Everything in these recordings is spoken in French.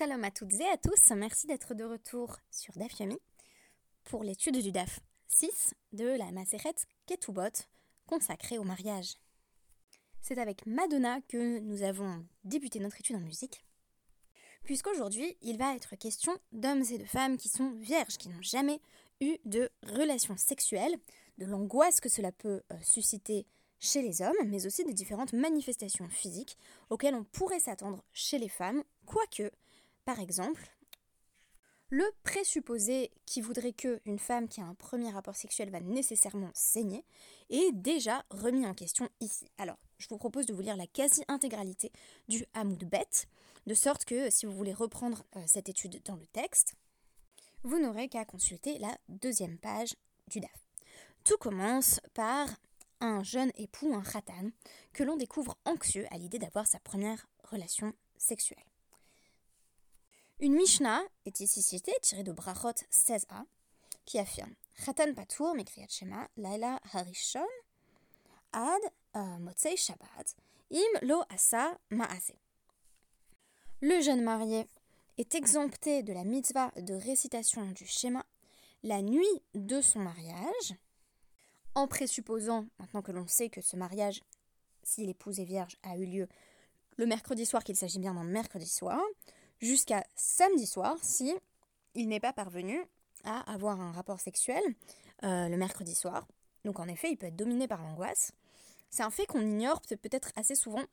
Shalom à toutes et à tous, merci d'être de retour sur DAF Yomi pour l'étude du DAF 6 de la Maseret Ketubot consacrée au mariage. C'est avec Madonna que nous avons débuté notre étude en musique, puisqu'aujourd'hui il va être question d'hommes et de femmes qui sont vierges, qui n'ont jamais eu de relations sexuelles, de l'angoisse que cela peut euh, susciter chez les hommes, mais aussi des différentes manifestations physiques auxquelles on pourrait s'attendre chez les femmes, quoique, par exemple, le présupposé qui voudrait qu'une femme qui a un premier rapport sexuel va nécessairement saigner est déjà remis en question ici. Alors, je vous propose de vous lire la quasi-intégralité du Hamoud Bet, de sorte que si vous voulez reprendre euh, cette étude dans le texte, vous n'aurez qu'à consulter la deuxième page du DAF. Tout commence par un jeune époux, un khatan, que l'on découvre anxieux à l'idée d'avoir sa première relation sexuelle. Une Mishnah est ici citée, tirée de Brachot 16a, qui affirme Khatan Patour, Shema, Laila Harishon, Ad euh, Shabbat, Im Lo Asa Maase. Le jeune marié est exempté de la mitzvah de récitation du schéma la nuit de son mariage, en présupposant, maintenant que l'on sait que ce mariage, si l'épouse est vierge, a eu lieu le mercredi soir, qu'il s'agit bien d'un mercredi soir, jusqu'à samedi soir, si il n'est pas parvenu à avoir un rapport sexuel euh, le mercredi soir. Donc en effet, il peut être dominé par l'angoisse. C'est un fait qu'on ignore peut-être assez souvent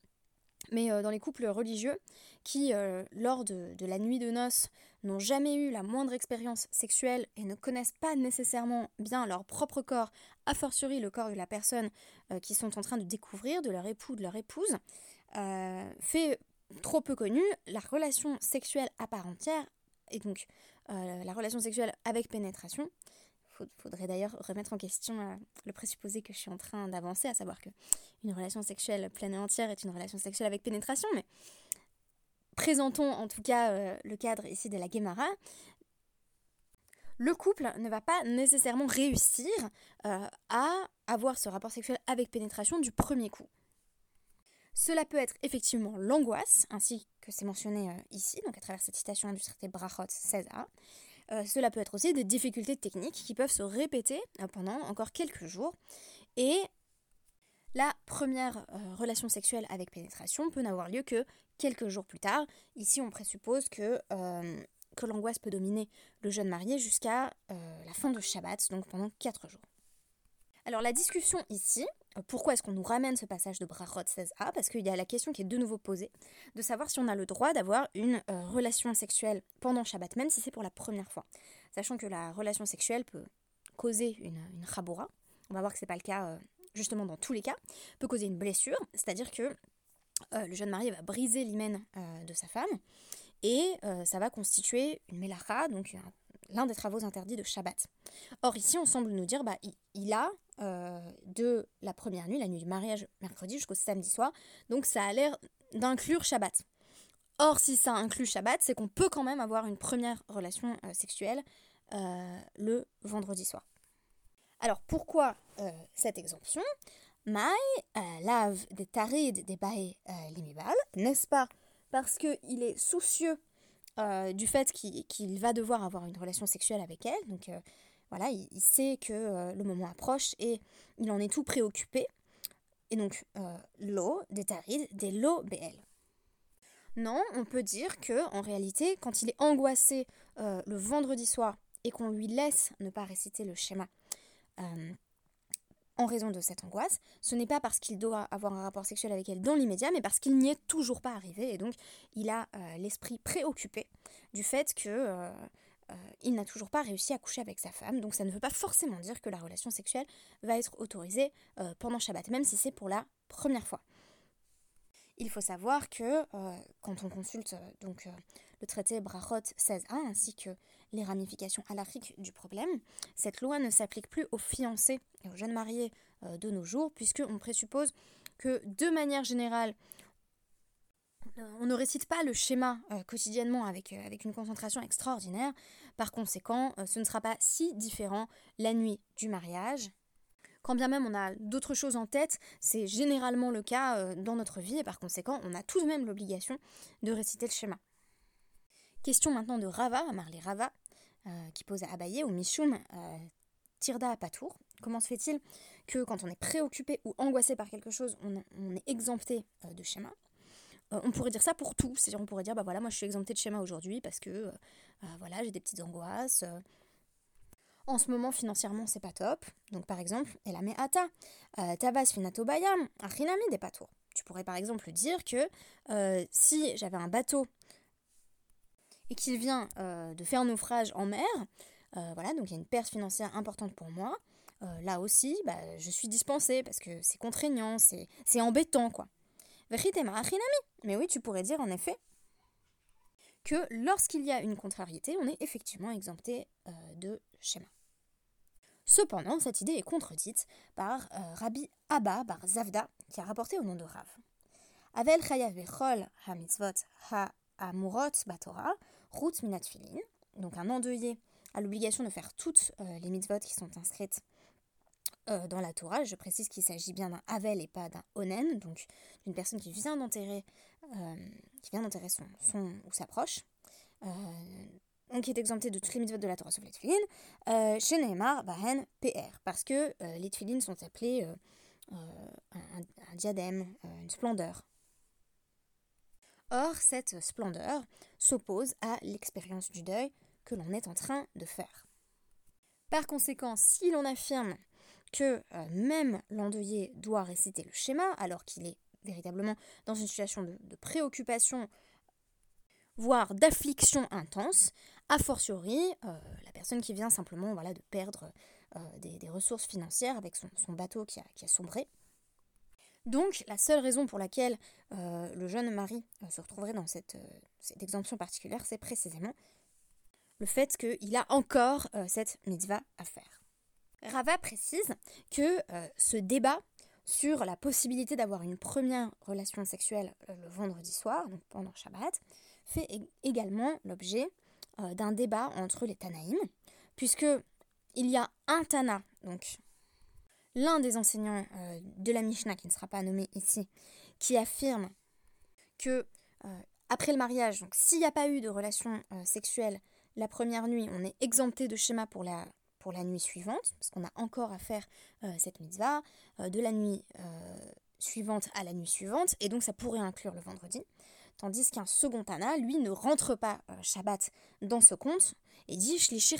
mais euh, dans les couples religieux qui, euh, lors de, la nuit de noces, n'ont jamais eu la moindre expérience sexuelle et ne connaissent pas nécessairement bien leur propre corps, a fortiori le corps de la personne qui sont en train de découvrir, de leur époux, de leur épouse, fait trop peu connu, la relation sexuelle à part entière, et donc la relation sexuelle avec pénétration, il faudrait d'ailleurs remettre en question euh, le présupposé que je suis en train d'avancer, à savoir que une relation sexuelle pleine et entière est une relation sexuelle avec pénétration, mais présentons en tout cas euh, le cadre ici de la Guémara. Le couple ne va pas nécessairement réussir euh, à avoir ce rapport sexuel avec pénétration du premier coup. Cela peut être effectivement l'angoisse, ainsi que c'est mentionné ici, donc à travers cette citation du traité Brachot 16a, euh, cela peut être aussi des difficultés techniques qui peuvent se répéter euh, pendant encore quelques jours. Et la première euh, relation sexuelle avec pénétration peut n'avoir lieu que quelques jours plus tard. Ici, on présuppose que, que l'angoisse peut dominer le jeune marié jusqu'à la fin de Shabbat, donc pendant 4 jours. Alors la discussion ici, euh, pourquoi est-ce qu'on nous ramène ce passage de Brachot 16a Parce qu'il y a la question qui est de nouveau posée, de savoir si on a le droit d'avoir une euh, relation sexuelle pendant Shabbat, même si c'est pour la première fois. Sachant que la relation sexuelle peut causer une, une on va voir que ce n'est pas le cas euh, justement dans tous les cas, peut causer une blessure, c'est-à-dire que le jeune marié va briser l'hymen de sa femme, et ça va constituer une melacha, donc l'un des travaux interdits de Shabbat. Or ici, on semble nous dire, bah, il a euh, de la première nuit, la nuit du mariage, mercredi jusqu'au samedi soir. Donc ça a l'air d'inclure Shabbat. Or, si ça inclut Shabbat, c'est qu'on peut quand même avoir une première relation euh, sexuelle euh, le vendredi soir. Alors pourquoi cette exemption? Mai lave des tarid des bae limibal, n'est-ce pas? Parce qu'il est soucieux du fait qu'il va devoir avoir une relation sexuelle avec elle, donc voilà, il, sait que euh, le moment approche et il en est tout préoccupé. Et donc, euh, l'eau, des tarides, des lots BL. Non, on peut dire que en réalité, quand il est angoissé euh, le vendredi soir et qu'on lui laisse ne pas réciter le schéma en raison de cette angoisse, ce n'est pas parce qu'il doit avoir un rapport sexuel avec elle dans l'immédiat, mais parce qu'il n'y est toujours pas arrivé. Et donc il a l'esprit préoccupé du fait que euh, il n'a toujours pas réussi à coucher avec sa femme, donc ça ne veut pas forcément dire que la relation sexuelle va être autorisée euh, pendant Shabbat, même si c'est pour la première fois. Il faut savoir que euh, quand on consulte donc le traité Brachot 16a ainsi que les ramifications halachiques du problème, cette loi ne s'applique plus aux fiancés et aux jeunes mariés de nos jours, puisqu'on présuppose que de manière générale, on ne récite pas le schéma euh, quotidiennement avec, euh, avec une concentration extraordinaire. Par conséquent, euh, ce ne sera pas si différent la nuit du mariage. Quand bien même on a d'autres choses en tête, c'est généralement le cas dans notre vie et par conséquent, on a tout de même l'obligation de réciter le schéma. Question maintenant de Rava, Marley Rava, qui pose à Abaye ou Mishum Tirda Patour. Comment se fait-il que quand on est préoccupé ou angoissé par quelque chose, on, est exempté de schéma? On pourrait dire ça pour tout, c'est-à-dire on pourrait dire bah voilà, moi je suis exempté de schéma aujourd'hui parce que voilà, j'ai des petites angoisses. En ce moment, financièrement, c'est pas top. Donc, par exemple, elle a met ata, tabas finato bayam, achinami des patours. Tu pourrais par exemple dire que euh, si j'avais un bateau et qu'il vient euh, de faire naufrage en mer, euh, voilà, donc il y a une perte financière importante pour moi, là aussi, bah, je suis dispensée parce que c'est contraignant, c'est embêtant, quoi. Mais oui, tu pourrais dire en effet que lorsqu'il y a une contrariété, on est effectivement exempté de schéma. Cependant, cette idée est contredite par euh, Rabbi Abba bar Zavda, qui a rapporté au nom de Rav. Avel chayav bechol ha-mitzvot ha-amurot batora, rout minatfilin, donc un endeuillé a l'obligation de faire toutes euh, les mitzvot qui sont inscrites euh, dans la Torah. Je précise qu'il s'agit bien d'un Avel et pas d'un Onen, donc d'une personne qui vient d'enterrer qui vient d'enterrer son, ou sa proche qui est exempté de toutes les mitzvot de la Torah sauf les tfilines, euh, chez Neymar, Bahen, PR, parce que euh, les tfilines sont appelés euh, un, diadème, une splendeur. Or, cette splendeur s'oppose à l'expérience du deuil que l'on est en train de faire. Par conséquent, si l'on affirme que même l'endeuillé doit réciter le schéma, alors qu'il est véritablement dans une situation de préoccupation voire d'affliction intense, a fortiori euh, la personne qui vient simplement voilà, de perdre euh, des, ressources financières avec son, bateau qui a, sombré. Donc la seule raison pour laquelle euh, le jeune mari se retrouverait dans cette, cette exemption particulière, c'est précisément le fait qu'il a encore cette mitzvah à faire. Rava précise que ce débat sur la possibilité d'avoir une première relation sexuelle le vendredi soir, donc pendant Shabbat, fait également l'objet euh, d'un débat entre les Tanaïm, puisque il y a un Tana, donc l'un des enseignants euh, de la Mishnah, qui ne sera pas nommé ici, qui affirme que euh, après le mariage, donc s'il n'y a pas eu de relation sexuelle la première nuit, on est exempté de schéma pour la, nuit suivante, parce qu'on a encore à faire cette mitzvah, de la nuit suivante à la nuit suivante, et donc ça pourrait inclure le vendredi. Tandis qu'un second Tana, lui, ne rentre pas euh, Shabbat dans ce compte et dit Shlishi.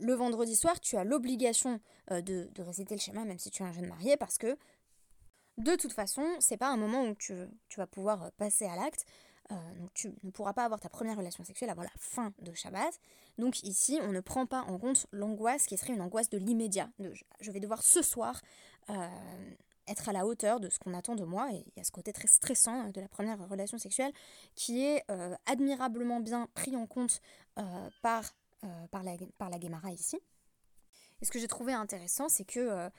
Le vendredi soir, tu as l'obligation euh, de, réciter le schéma, même si tu es un jeune marié, parce que de toute façon, c'est pas un moment où tu, vas pouvoir euh, passer à l'acte. donc tu ne pourras pas avoir ta première relation sexuelle avant la fin de Shabbat. Donc ici, on ne prend pas en compte l'angoisse qui serait une angoisse de l'immédiat. Je vais devoir ce soir être à la hauteur de ce qu'on attend de moi. Et il y a ce côté très stressant euh, de la première relation sexuelle qui est euh, admirablement bien pris en compte euh, par, la, par la Guémara ici. Et ce que j'ai trouvé intéressant, c'est que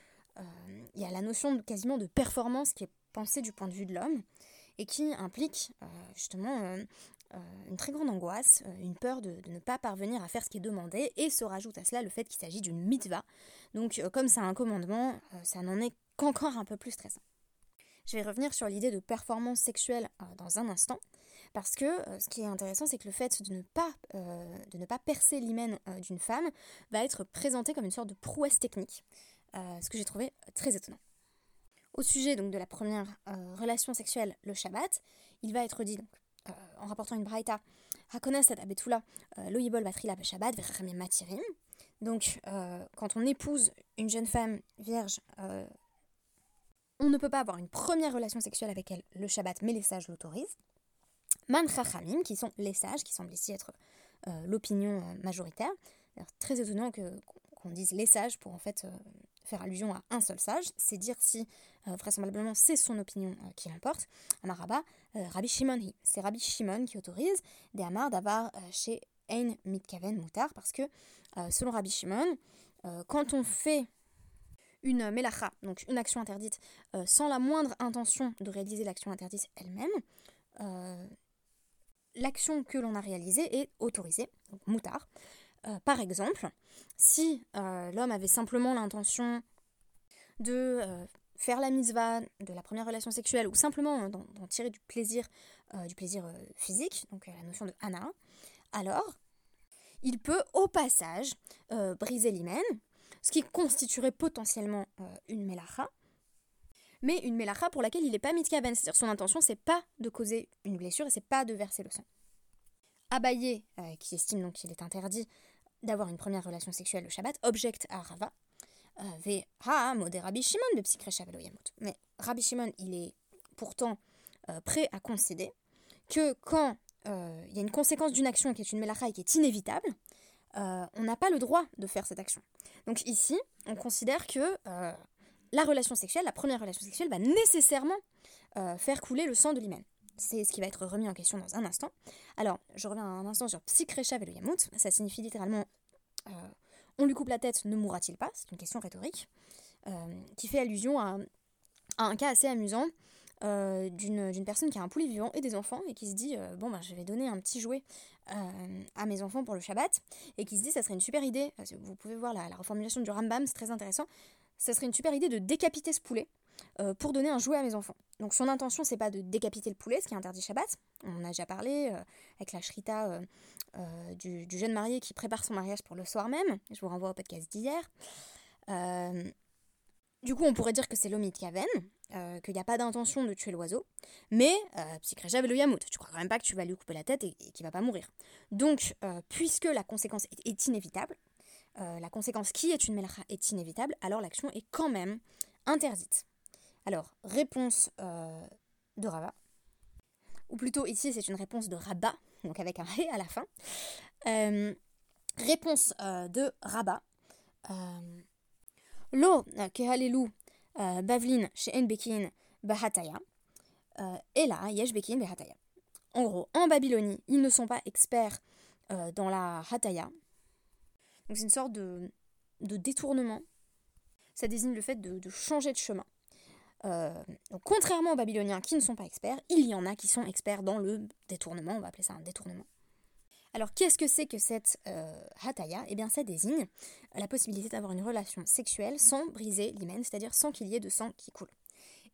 il y a la notion quasiment de performance qui est pensée du point de vue de l'homme et qui implique justement une très grande angoisse, une peur de, de, ne pas parvenir à faire ce qui est demandé, et se rajoute à cela le fait qu'il s'agit d'une mitzvah. Donc comme c'est un commandement, ça n'en est qu'encore un peu plus stressant. Je vais revenir sur l'idée de performance sexuelle euh, dans un instant, parce que euh, ce qui est intéressant, c'est que le fait de ne pas, euh, de ne pas percer l'hymen d'une femme va être présenté comme une sorte de prouesse technique, ce que j'ai trouvé très étonnant. Au sujet donc de la première relation sexuelle, le Shabbat, il va être dit donc, en rapportant une braïta. Donc, quand on épouse une jeune femme vierge on ne peut pas avoir une première relation sexuelle avec elle le Shabbat, mais les sages l'autorisent. Man Chachamim, qui sont les sages, qui semblent ici être euh, l'opinion euh, majoritaire. Très étonnant que, qu'on dise les sages pour en fait euh, faire allusion à un seul sage. C'est dire si vraisemblablement c'est son opinion qui l'emporte. Amaraba, Rabbi Shimon, c'est Rabbi Shimon qui autorise des Amar d'avoir chez Ein Mitkaven Moutar, parce que selon Rabbi Shimon, quand on fait une melacha, donc une action interdite, euh, sans la moindre intention de réaliser l'action interdite elle-même, euh, l'action que l'on a réalisée est autorisée, donc moutard. Euh, par exemple, si l'homme avait simplement l'intention de faire la mitzvah de la première relation sexuelle ou simplement d'en tirer du plaisir, du plaisir physique, donc la notion de hana, alors il peut au passage briser l'hymen, ce qui constituerait potentiellement une melacha, mais une melacha pour laquelle il n'est pas mitkaven, c'est-à-dire son intention c'est pas de causer une blessure et c'est pas de verser le sang. Abaye, qui estime donc qu'il est interdit d'avoir une première relation sexuelle le Shabbat, objecte à Rava, ve de Rabbi Shimon de. Mais Rabbi Shimon, il est pourtant euh, prêt à concéder que quand euh, il y a une conséquence d'une action qui est une melacha et qui est inévitable, euh, on n'a pas le droit de faire cette action. Donc ici, on considère que la relation sexuelle, la première relation sexuelle, va nécessairement faire couler le sang de l'hymen. C'est ce qui va être remis en question dans un instant. Alors, je reviens un instant sur Psikrecha Yamut. Ça signifie littéralement on lui coupe la tête, ne mourra-t-il pas? C'est une question rhétorique, euh, qui fait allusion à, un cas assez amusant euh, d'une personne qui a un poulet vivant et des enfants et qui se dit euh, bon ben je vais donner un petit jouet à mes enfants pour le Shabbat et qui se dit ça serait une super idée vous pouvez voir la, la reformulation du Rambam c'est très intéressant ça serait une super idée de décapiter ce poulet pour donner un jouet à mes enfants donc son intention c'est pas de décapiter le poulet ce qui est interdit Shabbat on en a déjà parlé avec la shrita euh, du, jeune marié qui prépare son mariage pour le soir même. Je vous renvoie au podcast d'hier. Euh, du coup, on pourrait dire que c'est l'omid kaven, euh, qu'il n'y a pas d'intention de tuer l'oiseau, mais euh, le yamout, tu crois quand même pas que tu vas lui couper la tête et, qu'il va pas mourir. Donc, puisque la conséquence est, inévitable, la conséquence qui est une melacha est inévitable, alors l'action est quand même interdite. Alors, réponse de Rava, ou plutôt ici c'est une réponse de Rabat, donc avec un ré à la fin. Euh, réponse euh, de Rabat. Euh, Lo kehalelu bavlin she'en bekin bahataya. Et là, yesh bahataya. En gros, en Babylonie, ils ne sont pas experts dans la hataya. Donc c'est une sorte de, détournement. Ça désigne le fait de, de changer de chemin. Euh, donc, contrairement aux Babyloniens qui ne sont pas experts, il y en a qui sont experts dans le détournement, on va appeler ça un détournement. Alors qu'est-ce que c'est que cette euh, hataya Eh bien ça désigne la possibilité d'avoir une relation sexuelle sans briser l'hymen, c'est-à-dire sans qu'il y ait de sang qui coule.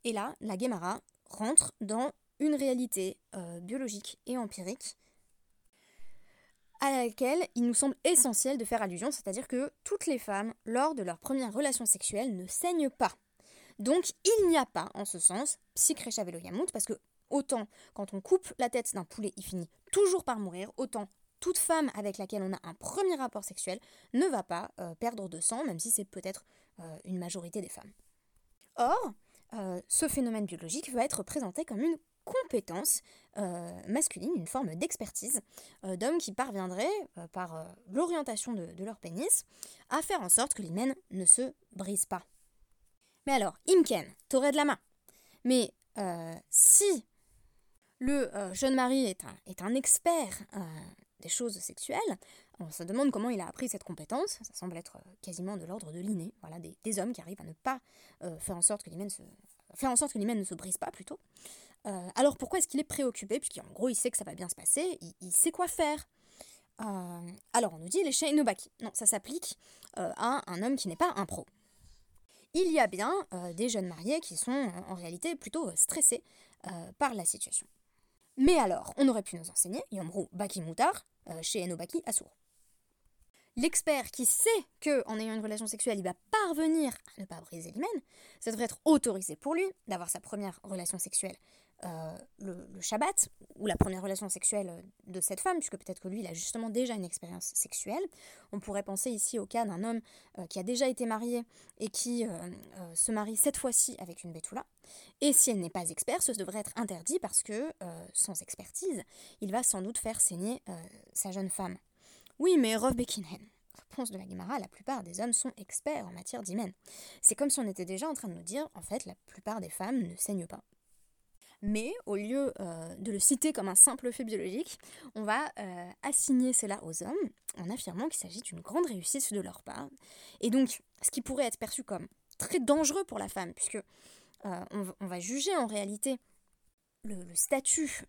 Et là, la Gemara rentre dans une réalité euh, biologique et empirique à laquelle il nous semble essentiel de faire allusion, c'est-à-dire que toutes les femmes, lors de leur première relation sexuelle, ne saignent pas. Donc il n'y a pas, en ce sens, yamut, parce que autant quand on coupe la tête d'un poulet, il finit toujours par mourir, autant toute femme avec laquelle on a un premier rapport sexuel ne va pas euh, perdre de sang, même si c'est peut-être euh, une majorité des femmes. Or, euh, ce phénomène biologique va être présenté comme une compétence masculine, une forme d'expertise d'hommes qui parviendraient, par l'orientation de, leur pénis, à faire en sorte que l'hymen ne se brise pas. Mais alors, Imken, t'aurais de la main. Mais si le jeune mari est un, expert des choses sexuelles, on se demande comment il a appris cette compétence. Ça semble être quasiment de l'ordre de l'inné. Voilà, des, hommes qui arrivent à ne pas faire en sorte que l'hymen se faire en sorte que ne se brise pas plutôt. alors pourquoi est-ce qu'il est préoccupé? Puisqu'en gros, il sait que ça va bien se passer, il, sait quoi faire. alors on nous dit les Inobaki. Non, ça s'applique à un homme qui n'est pas un pro il y a bien euh, des jeunes mariés qui sont euh, en réalité plutôt euh, stressés par la situation. Mais alors, on aurait pu nous enseigner Yomru Baki Mutar chez Enobaki Asur. L'expert qui sait que en ayant une relation sexuelle, il va parvenir à ne pas briser l'hymen, ça devrait être autorisé pour lui d'avoir sa première relation sexuelle euh, le, Shabbat, ou la première relation sexuelle de cette femme, puisque peut-être que lui, il a justement déjà une expérience sexuelle. On pourrait penser ici au cas d'un homme euh, qui a déjà été marié et qui euh, se marie cette fois-ci avec une Betula. Et si elle n'est pas experte, ce devrait être interdit parce que, sans expertise, il va sans doute faire saigner sa jeune femme. Oui, mais Rov Bekinhen. Réponse de la Gemara, la plupart des hommes sont experts en matière d'hymen. C'est comme si on était déjà en train de nous dire, en fait, la plupart des femmes ne saignent pas. Mais au lieu euh, de le citer comme un simple fait biologique, on va euh, assigner cela aux hommes en affirmant qu'il s'agit d'une grande réussite de leur part. Et donc, ce qui pourrait être perçu comme très dangereux pour la femme, puisque euh, on, va juger en réalité le, statut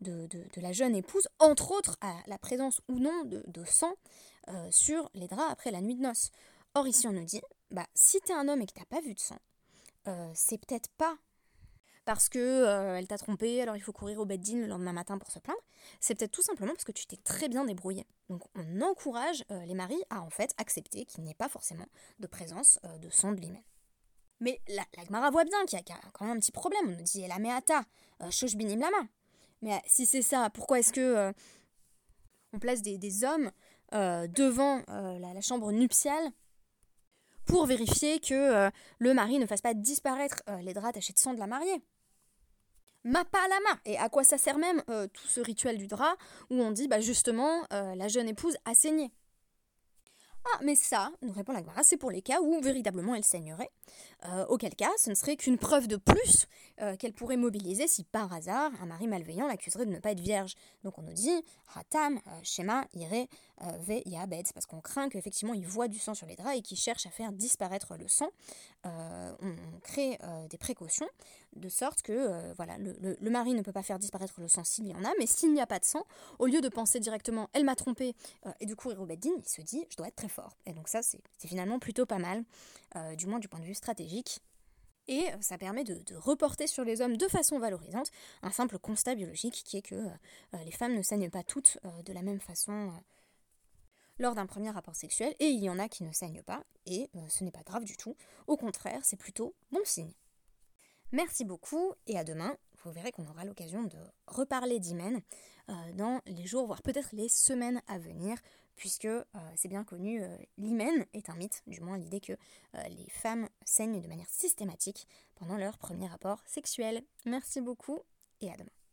de, la jeune épouse, entre autres à la présence ou non de, sang sur les draps après la nuit de noces. Or ici on nous dit, bah, si t'es un homme et que t'as pas vu de sang, c'est peut-être pas parce que euh, elle t'a trompé, alors il faut courir au bed le lendemain matin pour se plaindre. C'est peut-être tout simplement parce que tu t'es très bien débrouillé. Donc on encourage euh, les maris à en fait accepter qu'il n'y ait pas forcément de présence euh, de sang de l'hymen. Mais la, la Gmara voit bien qu'il y, a quand même un petit problème. On nous dit la meata, shosh binim lama. Mais si c'est ça, pourquoi est-ce que on place des, hommes devant la, chambre nuptiale pour vérifier que le mari ne fasse pas disparaître les draps tachés de sang de la mariée? Ma pas à la main. Et à quoi ça sert même euh, tout ce rituel du drap où on dit bah justement euh, la jeune épouse a saigné. Ah, mais ça, nous répond la Gemara, c'est pour les cas où véritablement elle saignerait. Euh, auquel cas, ce ne serait qu'une preuve de plus qu'elle pourrait mobiliser si par hasard un mari malveillant l'accuserait de ne pas être vierge. Donc on nous dit, Hatam, Shema, Ire, Ve, Yabed, parce qu'on craint qu'effectivement il voit du sang sur les draps et qu'il cherche à faire disparaître le sang. on, crée des précautions de sorte que euh, voilà, le, mari ne peut pas faire disparaître le sang s'il y en a, mais s'il n'y a pas de sang, au lieu de penser directement elle m'a trompé euh, et de courir au bedding, il se dit je dois être très Et donc ça c'est finalement plutôt pas mal, euh, du moins du point de vue stratégique. Et ça permet de, reporter sur les hommes de façon valorisante un simple constat biologique qui est que les femmes ne saignent pas toutes de la même façon lors d'un premier rapport sexuel, et il y en a qui ne saignent pas, et ce n'est pas grave du tout. Au contraire, c'est plutôt bon signe. Merci beaucoup et à demain. Vous verrez qu'on aura l'occasion de reparler d'hymen euh, dans les jours, voire peut-être les semaines à venir, puisque euh, c'est bien connu, euh, l'hymen est un mythe, du moins l'idée que les femmes saignent de manière systématique pendant leur premier rapport sexuel. Merci beaucoup et à demain.